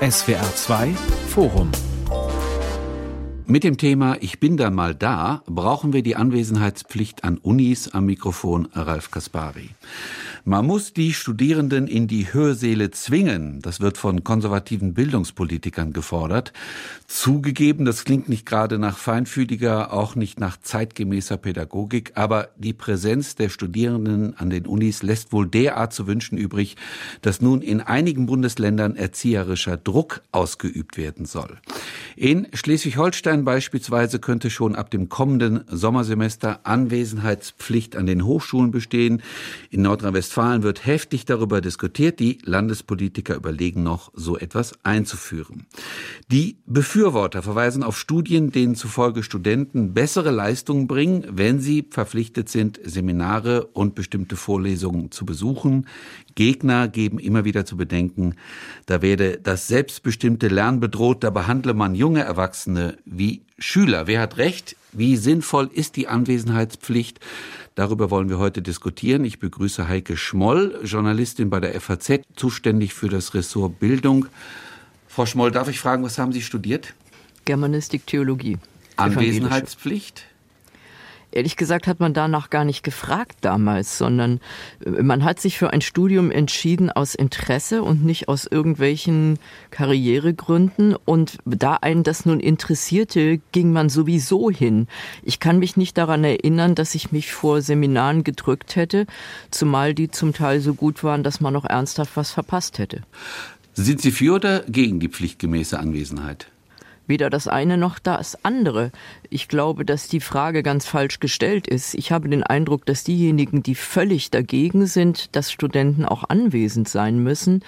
SWR 2 Forum mit dem Thema Ich bin dann mal da brauchen wir die Anwesenheitspflicht an Unis am Mikrofon Ralf Kaspari. Man muss die Studierenden in die Hörsäle zwingen. Das wird von konservativen Bildungspolitikern gefordert. Zugegeben, das klingt nicht gerade nach feinfühliger, auch nicht nach zeitgemäßer Pädagogik, aber die Präsenz der Studierenden an den Unis lässt wohl derart zu wünschen übrig, dass nun in einigen Bundesländern erzieherischer Druck ausgeübt werden soll. In Schleswig-Holstein beispielsweise könnte schon ab dem kommenden Sommersemester Anwesenheitspflicht an den Hochschulen bestehen. In Nordrhein-Westfalen Nordrhein-Westfalen wird heftig darüber diskutiert. Die Landespolitiker überlegen noch, so etwas einzuführen. Die Befürworter verweisen auf Studien, denen zufolge Studenten bessere Leistungen bringen, wenn sie verpflichtet sind, Seminare und bestimmte Vorlesungen zu besuchen. Gegner geben immer wieder zu bedenken, da werde das selbstbestimmte Lernen bedroht, da behandle man junge Erwachsene wie Schüler. Wer hat recht? Wie sinnvoll ist die Anwesenheitspflicht? Darüber wollen wir heute diskutieren. Ich begrüße Heike Schmoll, Journalistin bei der FAZ, zuständig für das Ressort Bildung. Frau Schmoll, darf ich fragen, was haben Sie studiert? Germanistik, Theologie. Anwesenheitspflicht? Ehrlich gesagt hat man danach gar nicht gefragt damals, sondern äh, man hat sich für ein Studium entschieden aus Interesse und nicht aus irgendwelchen Karrieregründen. Und da einen das nun interessierte, ging man sowieso hin. Ich kann mich nicht daran erinnern, dass ich mich vor Seminaren gedrückt hätte, zumal die zum Teil so gut waren, dass man noch ernsthaft was verpasst hätte. Sind Sie für oder gegen die pflichtgemäße Anwesenheit? Weder das eine noch das andere. Ich glaube, dass die Frage ganz falsch gestellt ist. Ich habe den Eindruck, dass diejenigen, die völlig dagegen sind, dass Studenten auch anwesend sein müssen,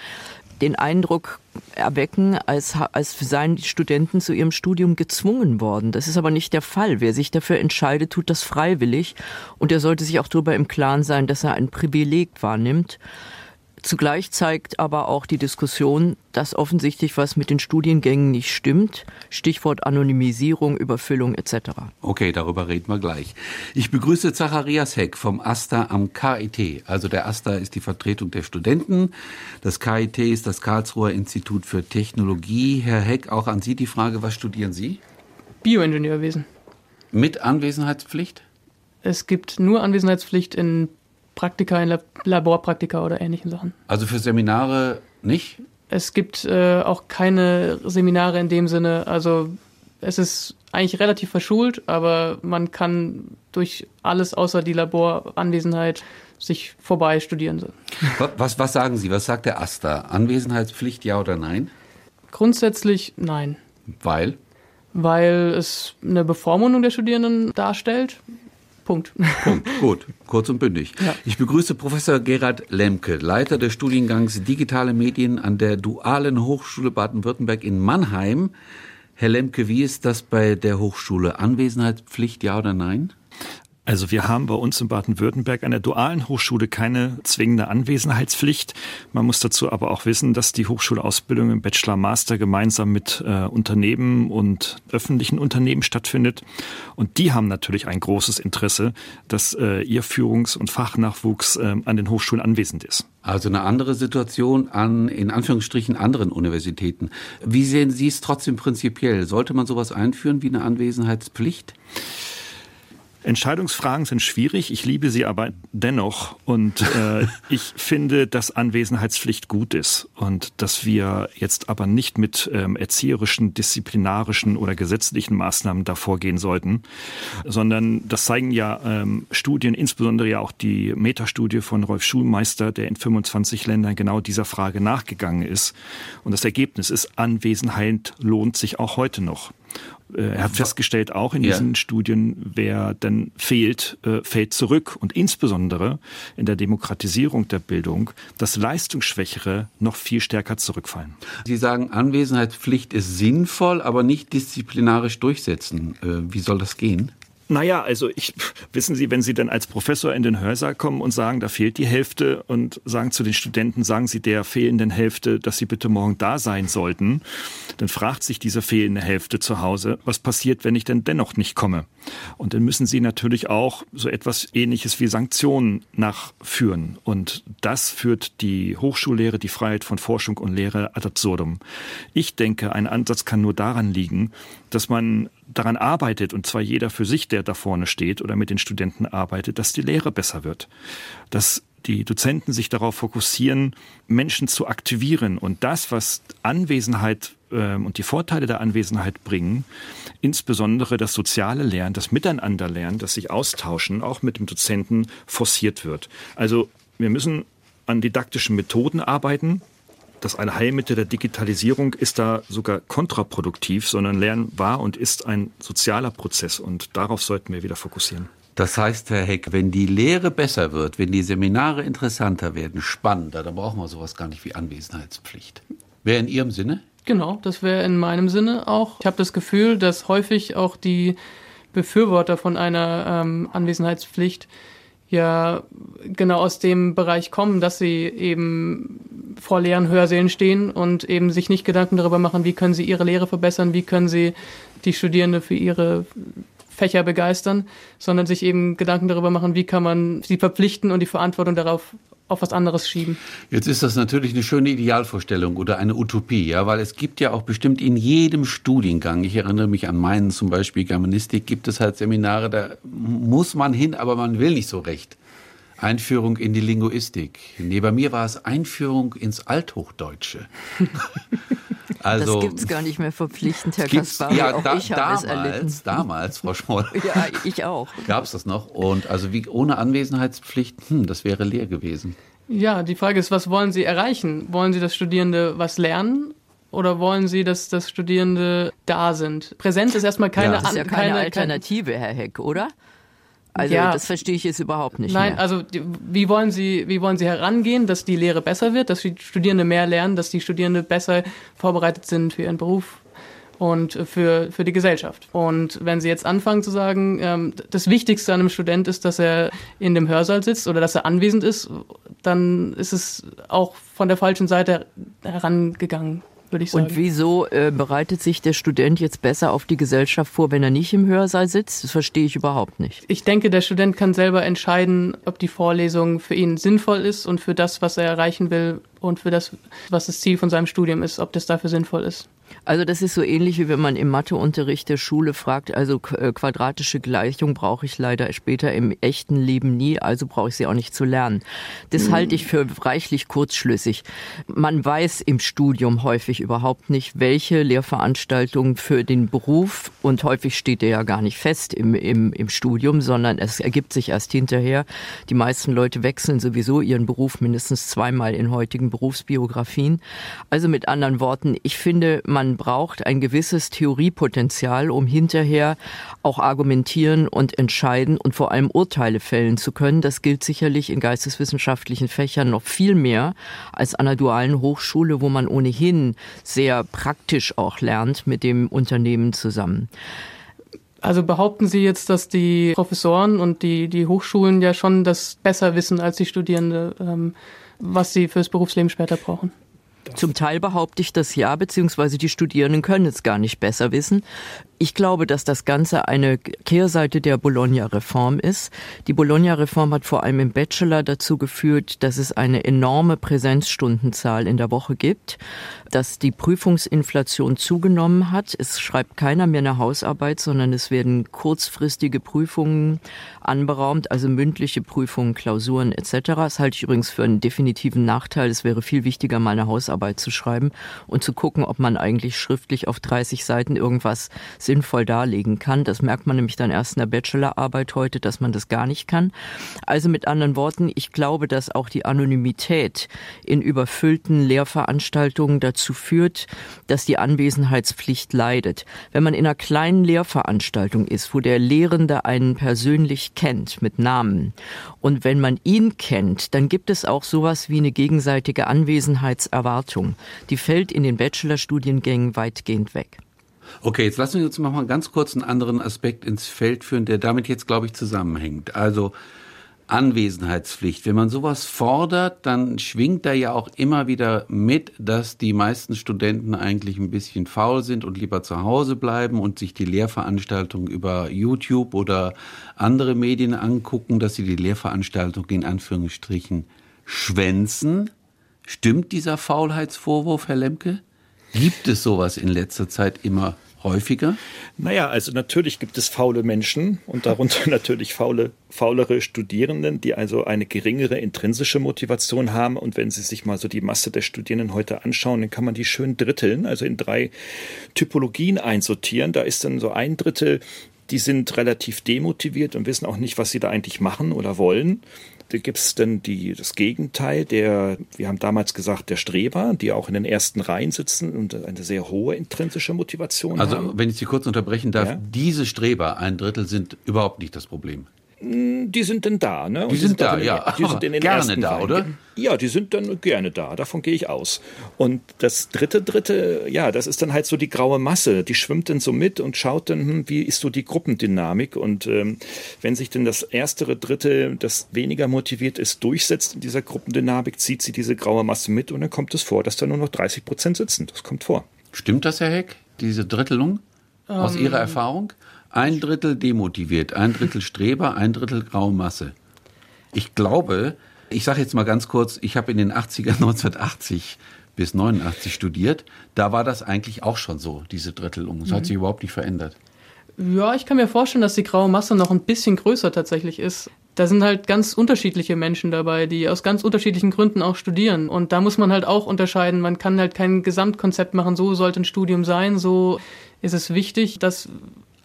den Eindruck erwecken, als, als seien die Studenten zu ihrem Studium gezwungen worden. Das ist aber nicht der Fall. Wer sich dafür entscheidet, tut das freiwillig und er sollte sich auch darüber im Klaren sein, dass er ein Privileg wahrnimmt. Zugleich zeigt aber auch die Diskussion, dass offensichtlich was mit den Studiengängen nicht stimmt. Stichwort Anonymisierung, Überfüllung etc. Okay, darüber reden wir gleich. Ich begrüße Zacharias Heck vom AStA am KIT. Also der AStA ist die Vertretung der Studenten. Das KIT ist das Karlsruher Institut für Technologie. Herr Heck, auch an Sie die Frage, was studieren Sie? Bioingenieurwesen. Mit Anwesenheitspflicht? Es gibt nur Anwesenheitspflicht in Praktika, in Laborpraktika oder ähnlichen Sachen. Also für Seminare nicht? Es gibt äh, auch keine Seminare in dem Sinne. Also es ist eigentlich relativ verschult, aber man kann durch alles außer die Laboranwesenheit sich vorbei studieren. Was, was sagen Sie? Was sagt der AStA? Anwesenheitspflicht, ja oder nein? Grundsätzlich nein. Weil? Weil es eine Bevormundung der Studierenden darstellt. Punkt. Punkt. Gut, kurz und bündig. Ja. Ich begrüße Professor Gerhard Lemke, Leiter des Studiengangs Digitale Medien an der Dualen Hochschule Baden-Württemberg in Mannheim. Herr Lemke, wie ist das bei der Hochschule? Anwesenheitspflicht, ja oder nein? Also wir haben bei uns in Baden-Württemberg an der dualen Hochschule keine zwingende Anwesenheitspflicht. Man muss dazu aber auch wissen, dass die Hochschulausbildung im Bachelor Master gemeinsam mit äh, Unternehmen und öffentlichen Unternehmen stattfindet. Und die haben natürlich ein großes Interesse, dass äh, ihr Führungs- und Fachnachwuchs äh, an den Hochschulen anwesend ist. Also eine andere Situation an, in Anführungsstrichen, anderen Universitäten. Wie sehen Sie es trotzdem prinzipiell? Sollte man sowas einführen wie eine Anwesenheitspflicht? Entscheidungsfragen sind schwierig, ich liebe sie aber dennoch und äh, ich finde, dass Anwesenheitspflicht gut ist und dass wir jetzt aber nicht mit ähm, erzieherischen, disziplinarischen oder gesetzlichen Maßnahmen davor gehen sollten, sondern das zeigen ja ähm, Studien, insbesondere ja auch die Metastudie von Rolf Schulmeister, der in 25 Ländern genau dieser Frage nachgegangen ist. Und das Ergebnis ist, Anwesenheit lohnt sich auch heute noch. Äh, er hat festgestellt, auch in diesen ja. Studien, wer dann fehlt, äh, fällt zurück. Und insbesondere in der Demokratisierung der Bildung, dass Leistungsschwächere noch viel stärker zurückfallen. Sie sagen, Anwesenheitspflicht ist sinnvoll, aber nicht disziplinarisch durchsetzen. Äh, wie soll das gehen? Naja, also ich, wissen Sie, wenn Sie dann als Professor in den Hörsaal kommen und sagen, da fehlt die Hälfte und sagen zu den Studenten, sagen Sie der fehlenden Hälfte, dass sie bitte morgen da sein sollten, dann fragt sich diese fehlende Hälfte zu Hause, was passiert, wenn ich denn dennoch nicht komme? Und dann müssen Sie natürlich auch so etwas ähnliches wie Sanktionen nachführen. Und das führt die Hochschullehre, die Freiheit von Forschung und Lehre ad absurdum. Ich denke, ein Ansatz kann nur daran liegen, dass man daran arbeitet, und zwar jeder für sich, der da vorne steht oder mit den Studenten arbeitet, dass die Lehre besser wird. Dass die Dozenten sich darauf fokussieren, Menschen zu aktivieren und das, was Anwesenheit äh, und die Vorteile der Anwesenheit bringen, insbesondere das soziale Lernen, das Miteinanderlernen, das sich austauschen, auch mit dem Dozenten forciert wird. Also wir müssen an didaktischen Methoden arbeiten, das Allheilmittel der Digitalisierung ist da sogar kontraproduktiv, sondern Lernen war und ist ein sozialer Prozess und darauf sollten wir wieder fokussieren. Das heißt, Herr Heck, wenn die Lehre besser wird, wenn die Seminare interessanter werden, spannender, dann brauchen wir sowas gar nicht wie Anwesenheitspflicht. Wäre in Ihrem Sinne? Genau, das wäre in meinem Sinne auch. Ich habe das Gefühl, dass häufig auch die Befürworter von einer ähm, Anwesenheitspflicht ja genau aus dem Bereich kommen, dass sie eben vor leeren Hörsälen stehen und eben sich nicht Gedanken darüber machen, wie können sie ihre Lehre verbessern, wie können sie die Studierende für ihre Fächer begeistern, sondern sich eben Gedanken darüber machen, wie kann man sie verpflichten und die Verantwortung darauf auf was anderes schieben. Jetzt ist das natürlich eine schöne Idealvorstellung oder eine Utopie, ja, weil es gibt ja auch bestimmt in jedem Studiengang, ich erinnere mich an meinen zum Beispiel Germanistik, gibt es halt Seminare, da muss man hin, aber man will nicht so recht. Einführung in die Linguistik. Nee, bei mir war es Einführung ins Althochdeutsche. Also, das gibt es gar nicht mehr verpflichtend, Herr Kaspar. Ja, auch da, ich damals, damals, Frau Schmoll. ja, ich auch. Gab es das noch? Und also wie ohne Anwesenheitspflicht, hm, das wäre leer gewesen. Ja, die Frage ist, was wollen Sie erreichen? Wollen Sie, dass Studierende was lernen? Oder wollen Sie, dass das Studierende da sind? Präsenz ist erstmal keine, ja. das ist ja keine, keine Alternative, Herr Heck, oder? Also ja. das verstehe ich jetzt überhaupt nicht. Nein, mehr. also wie wollen Sie, wie wollen Sie herangehen, dass die Lehre besser wird, dass die Studierende mehr lernen, dass die Studierende besser vorbereitet sind für ihren Beruf und für, für die Gesellschaft. Und wenn Sie jetzt anfangen zu sagen, ähm, das Wichtigste an einem Student ist, dass er in dem Hörsaal sitzt oder dass er anwesend ist, dann ist es auch von der falschen Seite herangegangen würde ich sagen. Und wieso äh, bereitet sich der Student jetzt besser auf die Gesellschaft vor, wenn er nicht im Hörsaal sitzt? Das verstehe ich überhaupt nicht. Ich denke, der Student kann selber entscheiden, ob die Vorlesung für ihn sinnvoll ist und für das, was er erreichen will und für das, was das Ziel von seinem Studium ist, ob das dafür sinnvoll ist. Also das ist so ähnlich wie wenn man im Matheunterricht der Schule fragt, also äh, quadratische Gleichung brauche ich leider später im echten Leben nie, also brauche ich sie auch nicht zu lernen. Das mhm. halte ich für reichlich kurzschlüssig. Man weiß im Studium häufig überhaupt nicht, welche Lehrveranstaltung für den Beruf und häufig steht der ja gar nicht fest im, im, im Studium, sondern es ergibt sich erst hinterher. Die meisten Leute wechseln sowieso ihren Beruf mindestens zweimal in heutigen Berufsbiografien. Also mit anderen Worten, ich finde, man man braucht ein gewisses Theoriepotenzial, um hinterher auch argumentieren und entscheiden und vor allem Urteile fällen zu können. Das gilt sicherlich in geisteswissenschaftlichen Fächern noch viel mehr als an einer dualen Hochschule, wo man ohnehin sehr praktisch auch lernt mit dem Unternehmen zusammen. Also behaupten Sie jetzt, dass die Professoren und die, die Hochschulen ja schon das besser wissen als die Studierende, ähm, was sie fürs Berufsleben später brauchen? Zum Teil behaupte ich das ja, beziehungsweise die Studierenden können es gar nicht besser wissen. Ich glaube, dass das Ganze eine Kehrseite der Bologna-Reform ist. Die Bologna-Reform hat vor allem im Bachelor dazu geführt, dass es eine enorme Präsenzstundenzahl in der Woche gibt, dass die Prüfungsinflation zugenommen hat. Es schreibt keiner mehr eine Hausarbeit, sondern es werden kurzfristige Prüfungen anberaumt, also mündliche Prüfungen, Klausuren etc. Das halte ich übrigens für einen definitiven Nachteil. Es wäre viel wichtiger, mal eine Hausarbeit zu schreiben und zu gucken, ob man eigentlich schriftlich auf 30 Seiten irgendwas sinnvoll darlegen kann. Das merkt man nämlich dann erst in der Bachelorarbeit heute, dass man das gar nicht kann. Also mit anderen Worten, ich glaube, dass auch die Anonymität in überfüllten Lehrveranstaltungen dazu führt, dass die Anwesenheitspflicht leidet. Wenn man in einer kleinen Lehrveranstaltung ist, wo der Lehrende einen persönlich kennt mit Namen und wenn man ihn kennt, dann gibt es auch sowas wie eine gegenseitige Anwesenheitserwartung. Die fällt in den Bachelorstudiengängen weitgehend weg. Okay, jetzt lassen wir uns noch mal ganz kurz einen anderen Aspekt ins Feld führen, der damit jetzt, glaube ich, zusammenhängt. Also Anwesenheitspflicht. Wenn man sowas fordert, dann schwingt da ja auch immer wieder mit, dass die meisten Studenten eigentlich ein bisschen faul sind und lieber zu Hause bleiben und sich die Lehrveranstaltung über YouTube oder andere Medien angucken, dass sie die Lehrveranstaltung in Anführungsstrichen schwänzen. Stimmt dieser Faulheitsvorwurf, Herr Lemke? Gibt es sowas in letzter Zeit immer häufiger? Naja, also natürlich gibt es faule Menschen und darunter natürlich faule, faulere Studierenden, die also eine geringere intrinsische Motivation haben. Und wenn Sie sich mal so die Masse der Studierenden heute anschauen, dann kann man die schön dritteln, also in drei Typologien einsortieren. Da ist dann so ein Drittel, die sind relativ demotiviert und wissen auch nicht, was sie da eigentlich machen oder wollen. Da gibt es dann die, das Gegenteil, der, wir haben damals gesagt, der Streber, die auch in den ersten Reihen sitzen und eine sehr hohe intrinsische Motivation also, haben. Also, wenn ich Sie kurz unterbrechen darf, ja? diese Streber, ein Drittel, sind überhaupt nicht das Problem. Hm, die sind denn da, ne? Die, die sind, sind, da, ja. Die sind in den gerne da, Reihen. oder? Ja, die sind dann gerne da. Davon gehe ich aus. Und das dritte, dritte, ja, das ist dann halt so die graue Masse. Die schwimmt dann so mit und schaut dann, hm, wie ist so die Gruppendynamik. Und ähm, wenn sich denn das erstere Dritte, das weniger motiviert ist, durchsetzt in dieser Gruppendynamik, zieht sie diese graue Masse mit und dann kommt es vor, dass da nur noch 30 Prozent sitzen. Das kommt vor. Stimmt das, Herr Heck? Diese Drittelung? Aus um, Ihrer ähm, Erfahrung? Ein Drittel demotiviert, ein Drittel Streber, ein Drittel graue Masse. Ich glaube, ich sage jetzt mal ganz kurz, ich habe in den 80er 1980 bis 89 studiert. Da war das eigentlich auch schon so, diese Drittelung. Das mhm. hat sich überhaupt nicht verändert. Ja, ich kann mir vorstellen, dass die graue Masse noch ein bisschen größer tatsächlich ist. Da sind halt ganz unterschiedliche Menschen dabei, die aus ganz unterschiedlichen Gründen auch studieren. Und da muss man halt auch unterscheiden. Man kann halt kein Gesamtkonzept machen, so sollte ein Studium sein, so ist es wichtig, dass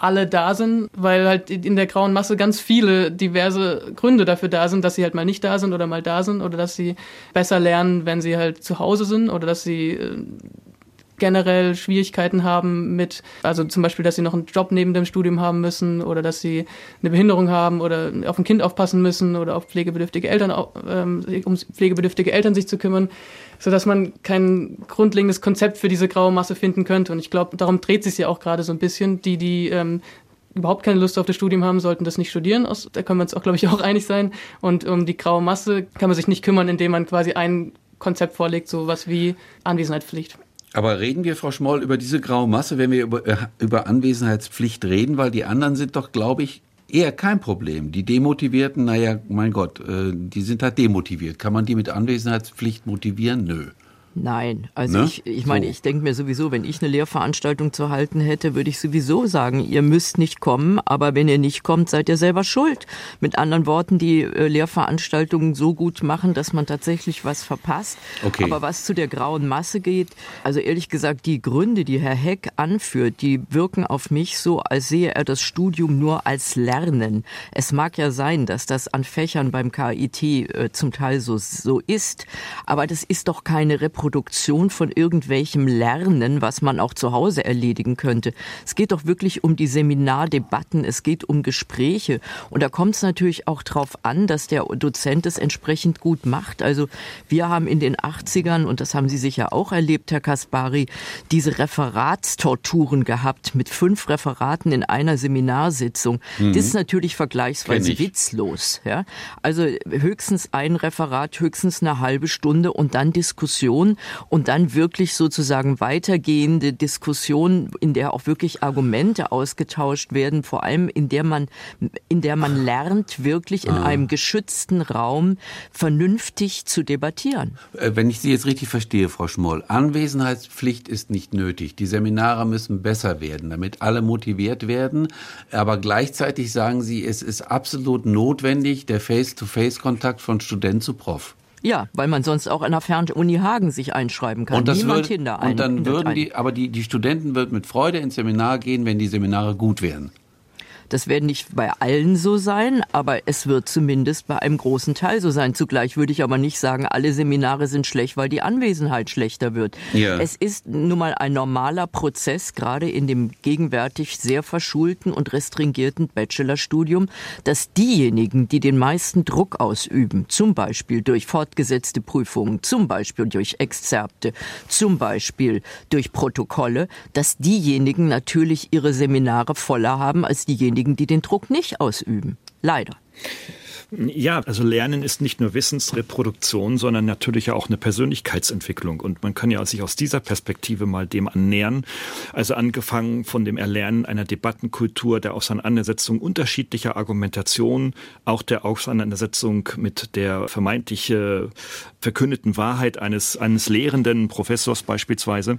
alle da sind, weil halt in der grauen Masse ganz viele diverse Gründe dafür da sind, dass sie halt mal nicht da sind oder mal da sind oder dass sie besser lernen, wenn sie halt zu Hause sind oder dass sie äh, generell Schwierigkeiten haben mit, also zum Beispiel, dass sie noch einen Job neben dem Studium haben müssen oder dass sie eine Behinderung haben oder auf ein Kind aufpassen müssen oder auf pflegebedürftige Eltern, ähm, um pflegebedürftige Eltern sich zu kümmern, so dass man kein grundlegendes Konzept für diese graue Masse finden könnte. Und ich glaube, darum dreht sich ja auch gerade so ein bisschen. Die, die ähm, überhaupt keine Lust auf das Studium haben, sollten das nicht studieren. Da können wir uns auch, glaube ich, auch einig sein. Und um die graue Masse kann man sich nicht kümmern, indem man quasi ein Konzept vorlegt, so was wie Anwesenheitspflicht. Aber reden wir, Frau Schmoll, über diese graue Masse, wenn wir über, äh, über Anwesenheitspflicht reden, weil die anderen sind doch, glaube ich, eher kein Problem. Die Demotivierten, naja, mein Gott, äh, die sind halt demotiviert. Kann man die mit Anwesenheitspflicht motivieren? Nö. Nein, also ne? ich, ich meine, so. ich denke mir sowieso, wenn ich eine Lehrveranstaltung zu halten hätte, würde ich sowieso sagen, ihr müsst nicht kommen, aber wenn ihr nicht kommt, seid ihr selber schuld. Mit anderen Worten, die äh, Lehrveranstaltungen so gut machen, dass man tatsächlich was verpasst. Okay. Aber was zu der grauen Masse geht, also ehrlich gesagt, die Gründe, die Herr Heck anführt, die wirken auf mich so, als sehe er das Studium nur als Lernen. Es mag ja sein, dass das an Fächern beim KIT äh, zum Teil so, so ist, aber das ist doch keine Reproduktion Reproduktion von irgendwelchem Lernen, was man auch zu Hause erledigen könnte. Es geht doch wirklich um die Seminardebatten, es geht um Gespräche. Und da kommt es natürlich auch darauf an, dass der Dozent es entsprechend gut macht. Also wir haben in den 80ern, und das haben Sie sicher auch erlebt, Herr Kaspari, diese Referatstorturen gehabt mit fünf Referaten in einer Seminarsitzung. Mhm. Das ist natürlich vergleichsweise witzlos. Ja? Also höchstens ein Referat, höchstens eine halbe Stunde und dann Diskussion und dann wirklich sozusagen weitergehende Diskussion, in der auch wirklich Argumente ausgetauscht werden, vor allem in der man, in der man lernt, wirklich in ah. einem geschützten Raum vernünftig zu debattieren. Äh, wenn ich Sie jetzt richtig verstehe, Frau Schmoll, Anwesenheitspflicht ist nicht nötig. Die Seminare müssen besser werden, damit alle motiviert werden. Aber gleichzeitig sagen Sie, es ist absolut notwendig, der Face-to-Face-Kontakt von Student zu Prof. Ja, weil man sonst auch an der Fernuni Hagen sich einschreiben kann. Und das Niemand ein, Und dann würden die, aber die, die Studenten würden mit Freude ins Seminar gehen, wenn die Seminare gut wären. Das wird nicht bei allen so sein, aber es wird zumindest bei einem großen Teil so sein. Zugleich würde ich aber nicht sagen, alle Seminare sind schlecht, weil die Anwesenheit schlechter wird. Ja. Es ist nun mal ein normaler Prozess, gerade in dem gegenwärtig sehr verschulten und restringierten Bachelorstudium, dass diejenigen, die den meisten Druck ausüben, zum Beispiel durch fortgesetzte Prüfungen, zum Beispiel durch Exzerpte, zum Beispiel durch Protokolle, dass diejenigen natürlich ihre Seminare voller haben als diejenigen, die den Druck nicht ausüben. Leider. Ja, also Lernen ist nicht nur Wissensreproduktion, sondern natürlich auch eine Persönlichkeitsentwicklung. Und man kann ja sich aus dieser Perspektive mal dem annähern. Also angefangen von dem Erlernen einer Debattenkultur, der Auseinandersetzung unterschiedlicher Argumentationen, auch der Auseinandersetzung mit der vermeintlich verkündeten Wahrheit eines, eines lehrenden Professors beispielsweise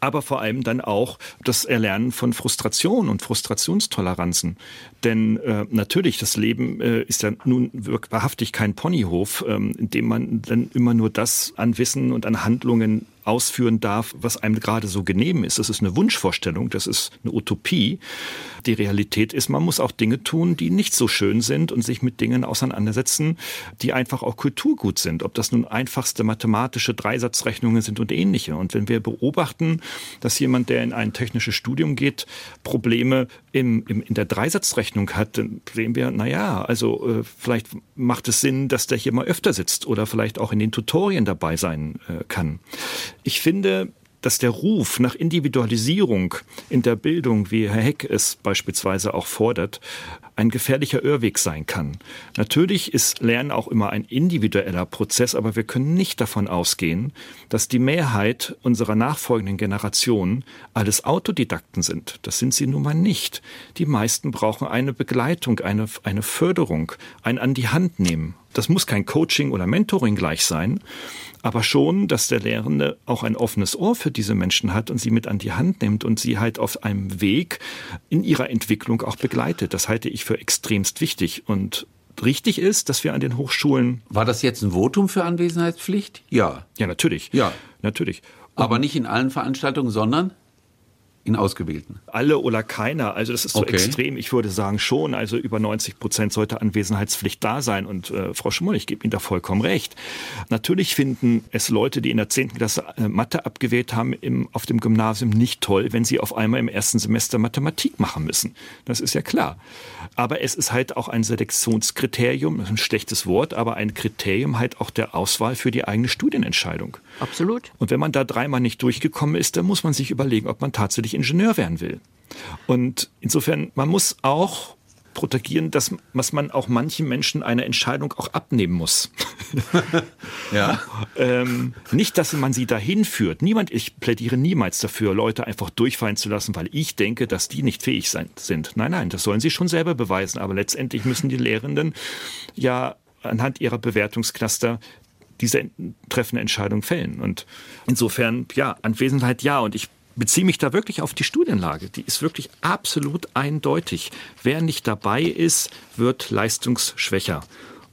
aber vor allem dann auch das Erlernen von Frustration und Frustrationstoleranzen. Denn äh, natürlich, das Leben äh, ist ja nun wahrhaftig kein Ponyhof, ähm, in dem man dann immer nur das an Wissen und an Handlungen ausführen darf, was einem gerade so genehm ist. Das ist eine Wunschvorstellung, das ist eine Utopie. Die Realität ist, man muss auch Dinge tun, die nicht so schön sind und sich mit Dingen auseinandersetzen, die einfach auch Kulturgut sind. Ob das nun einfachste mathematische Dreisatzrechnungen sind und ähnliche. Und wenn wir beobachten, dass jemand, der in ein technisches Studium geht, Probleme im, im, in der Dreisatzrechnung hat, dann sehen wir, na ja, also äh, vielleicht macht es Sinn, dass der hier mal öfter sitzt oder vielleicht auch in den Tutorien dabei sein äh, kann. Ich finde, dass der Ruf nach Individualisierung in der Bildung, wie Herr Heck es beispielsweise auch fordert, ein gefährlicher Irrweg sein kann. Natürlich ist Lernen auch immer ein individueller Prozess, aber wir können nicht davon ausgehen, dass die Mehrheit unserer nachfolgenden Generationen alles Autodidakten sind. Das sind sie nun mal nicht. Die meisten brauchen eine Begleitung, eine, eine Förderung, ein an die Hand nehmen. Das muss kein Coaching oder Mentoring gleich sein, aber schon, dass der Lehrende auch ein offenes Ohr für diese Menschen hat und sie mit an die Hand nimmt und sie halt auf einem Weg in ihrer Entwicklung auch begleitet. Das halte ich für extremst wichtig und richtig ist, dass wir an den Hochschulen. War das jetzt ein Votum für Anwesenheitspflicht? Ja. Ja, natürlich. Ja. Natürlich. Aber nicht in allen Veranstaltungen, sondern? In ausgewählten? Alle oder keiner. Also das ist so okay. extrem. Ich würde sagen schon. Also über 90 Prozent sollte Anwesenheitspflicht da sein. Und äh, Frau Schumann, ich gebe Ihnen da vollkommen recht. Natürlich finden es Leute, die in der 10. Klasse äh, Mathe abgewählt haben, im, auf dem Gymnasium nicht toll, wenn sie auf einmal im ersten Semester Mathematik machen müssen. Das ist ja klar. Aber es ist halt auch ein Selektionskriterium, das ist ein schlechtes Wort, aber ein Kriterium halt auch der Auswahl für die eigene Studienentscheidung. Absolut. Und wenn man da dreimal nicht durchgekommen ist, dann muss man sich überlegen, ob man tatsächlich Ingenieur werden will. Und insofern, man muss auch protegieren, dass, dass man auch manchen Menschen eine Entscheidung auch abnehmen muss. ja. ähm, nicht, dass man sie dahin führt. Niemand, ich plädiere niemals dafür, Leute einfach durchfallen zu lassen, weil ich denke, dass die nicht fähig sein, sind. Nein, nein, das sollen sie schon selber beweisen. Aber letztendlich müssen die Lehrenden ja anhand ihrer Bewertungscluster diese treffende Entscheidung fällen. Und insofern, ja, Anwesenheit ja. Und ich beziehe mich da wirklich auf die Studienlage. Die ist wirklich absolut eindeutig. Wer nicht dabei ist, wird leistungsschwächer.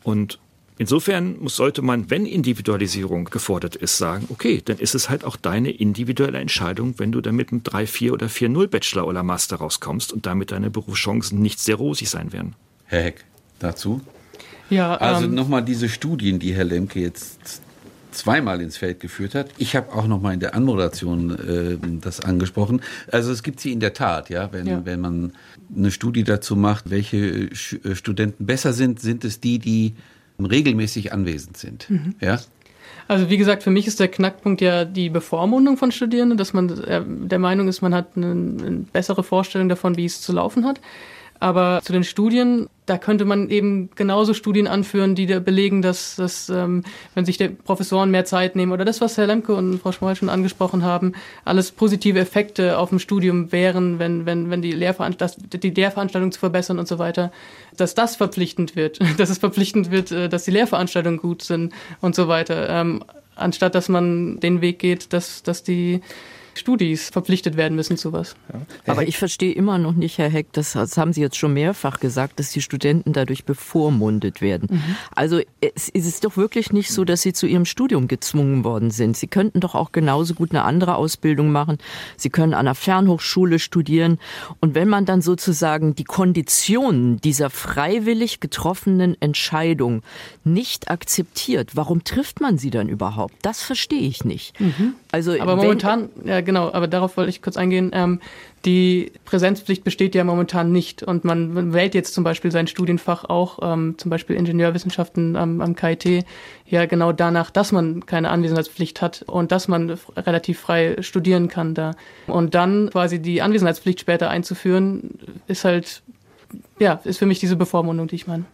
Und Insofern sollte man, wenn Individualisierung gefordert ist, sagen, okay, dann ist es halt auch deine individuelle Entscheidung, wenn du damit mit 3, 4 oder 4-0 Bachelor oder Master rauskommst und damit deine Berufschancen nicht sehr rosig sein werden. Herr Heck, dazu? Ja, also ähm, nochmal diese Studien, die Herr Lemke jetzt zweimal ins Feld geführt hat. Ich habe auch noch mal in der Anmoderation äh, das angesprochen. Also es gibt sie in der Tat, ja, wenn, ja. wenn man eine Studie dazu macht, welche äh, Studenten besser sind, sind es die, die regelmäßig anwesend sind. Mhm. Ja. Also wie gesagt, für mich ist der Knackpunkt ja die Bevormundung von Studierenden, dass man äh, der Meinung ist, man hat eine, eine bessere Vorstellung davon, wie es zu laufen hat. Aber zu den Studien, da könnte man eben genauso Studien anführen, die belegen, dass, dass ähm, wenn sich die Professoren mehr Zeit nehmen oder das, was Herr Lemke und Frau Schmoll schon angesprochen haben, alles positive Effekte auf dem Studium wären, wenn, wenn, wenn die, Lehrveranstalt die Lehrveranstaltung zu verbessern und so weiter, dass das verpflichtend wird, dass es verpflichtend wird, äh, dass die Lehrveranstaltungen gut sind und so weiter, ähm, anstatt dass man den Weg geht, dass, dass die Studis verpflichtet werden müssen zu was. Ja. Aber ich verstehe immer noch nicht, Herr Heck, das, das, haben Sie jetzt schon mehrfach gesagt, dass die Studenten dadurch bevormundet werden. Mhm. Also es, es ist doch wirklich nicht so, dass sie zu ihrem Studium gezwungen worden sind. Sie könnten doch auch genauso gut eine andere Ausbildung machen. Sie können an einer Fernhochschule studieren. Und wenn man dann sozusagen die Konditionen dieser freiwillig getroffenen Entscheidung nicht akzeptiert, warum trifft man sie dann überhaupt? Das verstehe ich nicht. Mhm. Also, aber momentan, ja genau, aber darauf wollte ich kurz eingehen. Ähm, die Präsenzpflicht besteht ja momentan nicht und man, wählt jetzt zum Beispiel sein Studienfach auch, ähm, zum Beispiel Ingenieurwissenschaften am, am KIT, ja genau danach, dass man keine Anwesenheitspflicht hat und dass man relativ frei studieren kann da. Und dann quasi die Anwesenheitspflicht später einzuführen, ist halt, ja, ist für mich diese Bevormundung, die ich meine.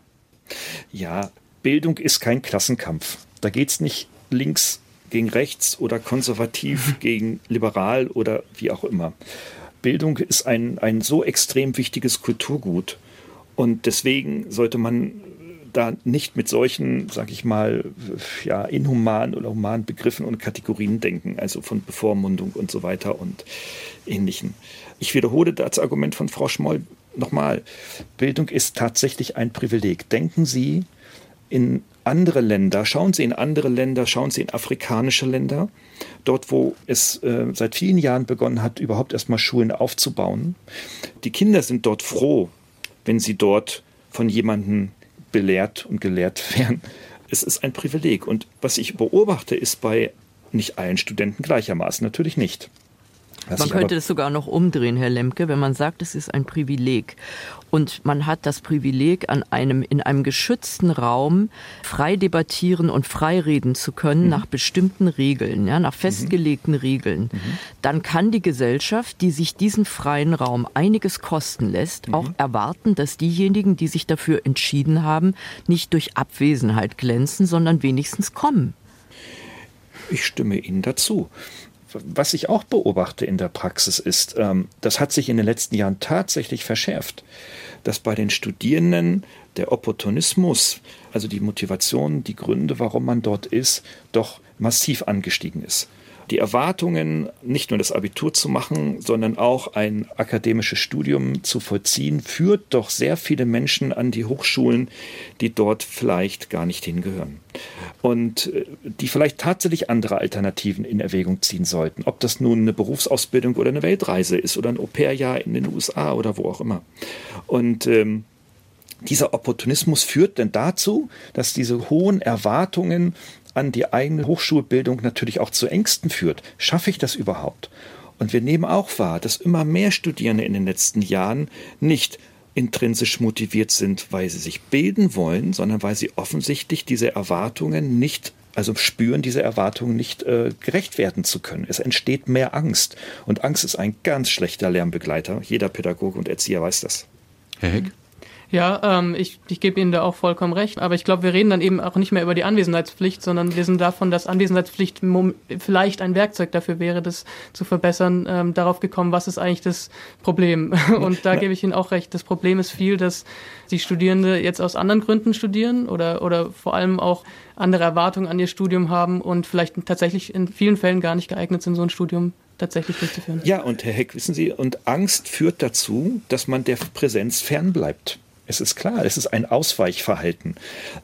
Ja, Bildung ist kein Klassenkampf. Da geht es nicht links gegen rechts oder konservativ gegen liberal oder wie auch immer. Bildung ist ein, ein so extrem wichtiges Kulturgut. Und deswegen sollte man da nicht mit solchen, sag ich mal, ja, inhumanen oder humanen Begriffen und Kategorien denken, also von Bevormundung und so weiter und ähnlichen. Ich wiederhole das Argument von Frau Schmoll nochmal. Bildung ist tatsächlich ein Privileg. Denken Sie in andere Länder, schauen Sie in andere Länder, schauen Sie in afrikanische Länder, dort wo es äh, seit vielen Jahren begonnen hat, überhaupt erstmal Schulen aufzubauen. Die Kinder sind dort froh, wenn sie dort von jemandem belehrt und gelehrt werden. Es ist ein Privileg. Und was ich beobachte, ist bei nicht allen Studenten gleichermaßen, natürlich nicht. Was man könnte es sogar noch umdrehen, Herr Lemke, wenn man sagt, es ist ein Privileg. Und man hat das Privileg, an einem, in einem geschützten Raum frei debattieren und frei reden zu können mhm. nach bestimmten Regeln, ja, nach mhm. festgelegten mhm. Regeln. Mhm. Dann kann die Gesellschaft, die sich diesen freien Raum einiges kosten lässt, auch mhm. erwarten, dass diejenigen, die sich dafür entschieden haben, nicht durch Abwesenheit glänzen, sondern wenigstens kommen. Ich stimme Ihnen dazu was ich auch beobachte in der Praxis ist, ähm, das hat sich in den letzten Jahren tatsächlich verschärft, dass bei den Studierenden der Opportunismus, also die Motivation, die Gründe, warum man dort ist, doch massiv angestiegen ist die Erwartungen, nicht nur das Abitur zu machen, sondern auch ein akademisches Studium zu vollziehen, führt doch sehr viele Menschen an die Hochschulen, die dort vielleicht gar nicht hingehören. Und äh, die vielleicht tatsächlich andere Alternativen in Erwägung ziehen sollten. Ob das nun eine Berufsausbildung oder eine Weltreise ist oder ein Au-pair-Jahr in den USA oder wo auch immer. Und ähm, dieser Opportunismus führt denn dazu, dass diese hohen Erwartungen an die eigene Hochschulbildung natürlich auch zu Ängsten führt. Schaffe ich das überhaupt? Und wir nehmen auch wahr, dass immer mehr Studierende in den letzten Jahren nicht intrinsisch motiviert sind, weil sie sich bilden wollen, sondern weil sie offensichtlich diese Erwartungen nicht, also spüren, diese Erwartungen nicht äh, gerecht werden zu können. Es entsteht mehr Angst. Und Angst ist ein ganz schlechter Lernbegleiter. Jeder Pädagoge und Erzieher weiß das. Herr Heck? Ja, ähm, ich, ich gebe Ihnen da auch vollkommen recht. Aber ich glaube, wir reden dann eben auch nicht mehr über die Anwesenheitspflicht, sondern wir sind davon, dass Anwesenheitspflicht vielleicht ein Werkzeug dafür wäre, das zu verbessern, ähm, darauf gekommen, was ist eigentlich das Problem. Und da gebe ich Ihnen auch recht. Das Problem ist viel, dass die Studierende jetzt aus anderen Gründen studieren oder, oder vor allem auch andere Erwartungen an ihr Studium haben und vielleicht tatsächlich in vielen Fällen gar nicht geeignet sind, so ein Studium tatsächlich durchzuführen. Ja, und Herr Heck, wissen Sie, und Angst führt dazu, dass man der Präsenz fernbleibt. Es ist klar, es ist ein Ausweichverhalten.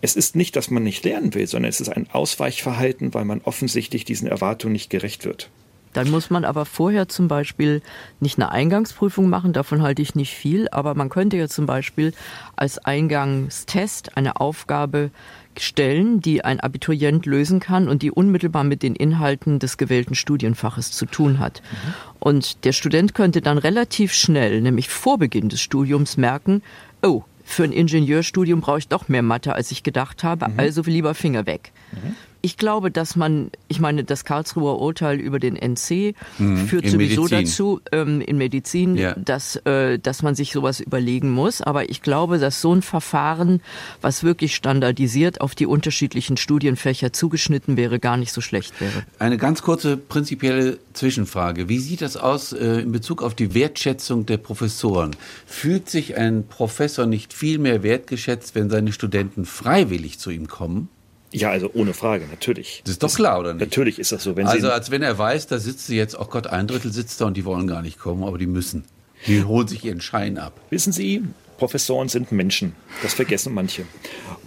Es ist nicht, dass man nicht lernen will, sondern es ist ein Ausweichverhalten, weil man offensichtlich diesen Erwartungen nicht gerecht wird. Dann muss man aber vorher zum Beispiel nicht eine Eingangsprüfung machen, davon halte ich nicht viel, aber man könnte ja zum Beispiel als Eingangstest eine Aufgabe stellen, die ein Abiturient lösen kann und die unmittelbar mit den Inhalten des gewählten Studienfaches zu tun hat. Mhm. Und der Student könnte dann relativ schnell, nämlich vor Beginn des Studiums, merken, oh, für ein Ingenieurstudium brauche ich doch mehr Mathe, als ich gedacht habe, mhm. also lieber Finger weg. Mhm. Ich glaube, dass man, ich meine, das Karlsruher Urteil über den NC mhm. führt sowieso Medizin. dazu, ähm, in Medizin, ja. dass, äh, dass man sich sowas überlegen muss. Aber ich glaube, dass so ein Verfahren, was wirklich standardisiert auf die unterschiedlichen Studienfächer zugeschnitten wäre, gar nicht so schlecht wäre. Eine ganz kurze prinzipielle Zwischenfrage. Wie sieht das aus äh, in Bezug auf die Wertschätzung der Professoren? Fühlt sich ein Professor nicht viel mehr wertgeschätzt, wenn seine Studenten freiwillig zu ihm kommen? Ja, also ohne Frage, natürlich. Das ist doch klar, oder nicht? Natürlich ist das so. Wenn also als wenn er weiß, da sitzt sie jetzt, oh Gott, ein Drittel sitzt da und die wollen gar nicht kommen, aber die müssen. Die holen sich ihren Schein ab. Wissen Sie, Professoren sind Menschen. Das vergessen manche.